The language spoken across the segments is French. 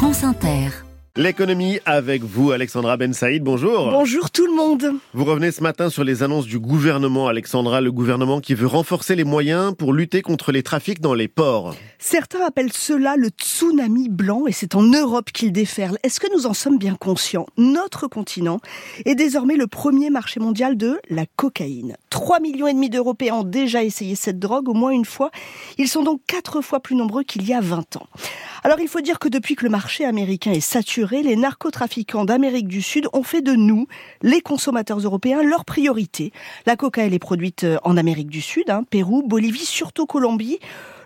France Inter. L'économie avec vous, Alexandra Ben Saïd. Bonjour. Bonjour tout le monde. Vous revenez ce matin sur les annonces du gouvernement, Alexandra, le gouvernement qui veut renforcer les moyens pour lutter contre les trafics dans les ports. Certains appellent cela le tsunami blanc et c'est en Europe qu'il déferle. Est-ce que nous en sommes bien conscients? Notre continent est désormais le premier marché mondial de la cocaïne. 3 millions et demi d'Européens ont déjà essayé cette drogue au moins une fois. Ils sont donc quatre fois plus nombreux qu'il y a 20 ans. Alors il faut dire que depuis que le marché américain est saturé, les narcotrafiquants d'Amérique du Sud ont fait de nous, les consommateurs européens, leur priorité. La coca, elle est produite euh, en Amérique du Sud, hein, Pérou, Bolivie, surtout Colombie.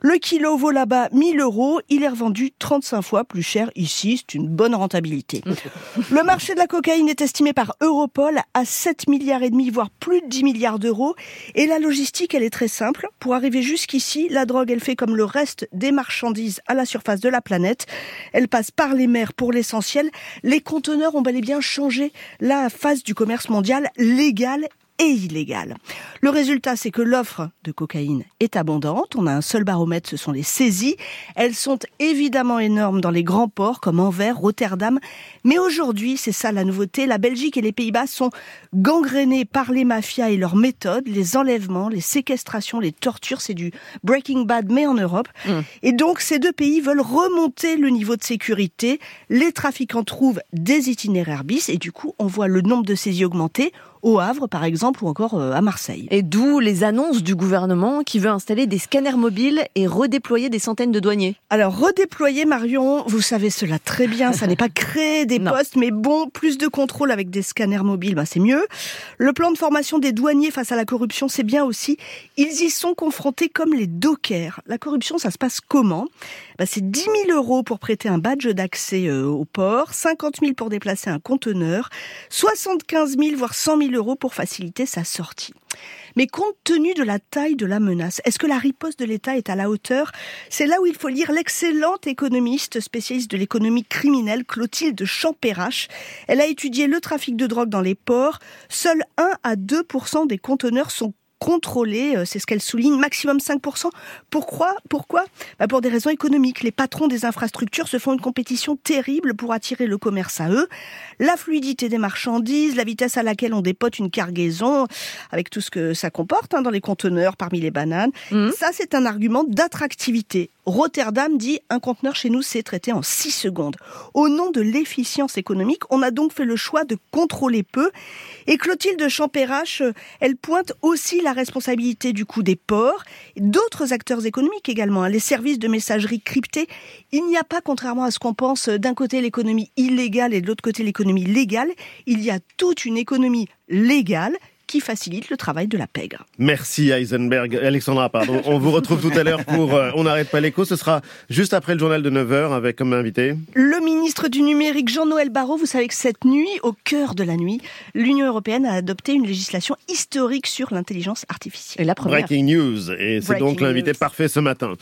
Le kilo vaut là-bas 1000 euros, il est revendu 35 fois plus cher ici, c'est une bonne rentabilité. Le marché de la cocaïne est estimé par Europol à 7 milliards et demi, voire plus de 10 milliards d'euros. Et la logistique, elle est très simple. Pour arriver jusqu'ici, la drogue, elle fait comme le reste des marchandises à la surface de la planète. Elle passe par les mers pour l'essentiel. Les conteneurs ont bel et bien changé la phase du commerce mondial légal et illégale. Le résultat, c'est que l'offre de cocaïne est abondante. On a un seul baromètre, ce sont les saisies. Elles sont évidemment énormes dans les grands ports comme Anvers, Rotterdam. Mais aujourd'hui, c'est ça la nouveauté, la Belgique et les Pays-Bas sont gangrénés par les mafias et leurs méthodes, les enlèvements, les séquestrations, les tortures. C'est du Breaking Bad, mais en Europe. Mmh. Et donc, ces deux pays veulent remonter le niveau de sécurité. Les trafiquants trouvent des itinéraires bis et du coup, on voit le nombre de saisies augmenter au Havre, par exemple, ou encore euh, à Marseille. Et d'où les annonces du gouvernement qui veut installer des scanners mobiles et redéployer des centaines de douaniers. Alors, redéployer, Marion, vous savez cela très bien, ça n'est pas créer des postes, mais bon, plus de contrôle avec des scanners mobiles, bah, c'est mieux. Le plan de formation des douaniers face à la corruption, c'est bien aussi. Ils y sont confrontés comme les dockers. La corruption, ça se passe comment? Bah, C'est 10 000 euros pour prêter un badge d'accès euh, au port, 50 000 pour déplacer un conteneur, 75 000 voire 100 000 pour faciliter sa sortie. Mais compte tenu de la taille de la menace, est-ce que la riposte de l'État est à la hauteur? C'est là où il faut lire l'excellente économiste spécialiste de l'économie criminelle, Clotilde Champérache. Elle a étudié le trafic de drogue dans les ports. Seuls 1 à 2% des conteneurs sont contrôler, euh, c'est ce qu'elle souligne, maximum 5%. Pourquoi Pourquoi? Bah Pour des raisons économiques. Les patrons des infrastructures se font une compétition terrible pour attirer le commerce à eux. La fluidité des marchandises, la vitesse à laquelle on dépote une cargaison, avec tout ce que ça comporte hein, dans les conteneurs, parmi les bananes, mmh. ça c'est un argument d'attractivité. Rotterdam dit un conteneur chez nous c'est traité en 6 secondes. Au nom de l'efficience économique, on a donc fait le choix de contrôler peu. Et Clotilde Champérache, elle pointe aussi la responsabilité du coût des ports, d'autres acteurs économiques également, hein. les services de messagerie cryptés. Il n'y a pas, contrairement à ce qu'on pense, d'un côté l'économie illégale et de l'autre côté l'économie légale. Il y a toute une économie légale qui facilite le travail de la pègre. Merci Heisenberg. Alexandra, pardon. On vous retrouve tout à l'heure pour euh, On n'arrête pas l'écho. Ce sera juste après le journal de 9h avec comme invité le ministre du numérique Jean-Noël Barrot. Vous savez que cette nuit, au cœur de la nuit, l'Union européenne a adopté une législation historique sur l'intelligence artificielle. la première. Breaking news. Et c'est donc l'invité parfait ce matin.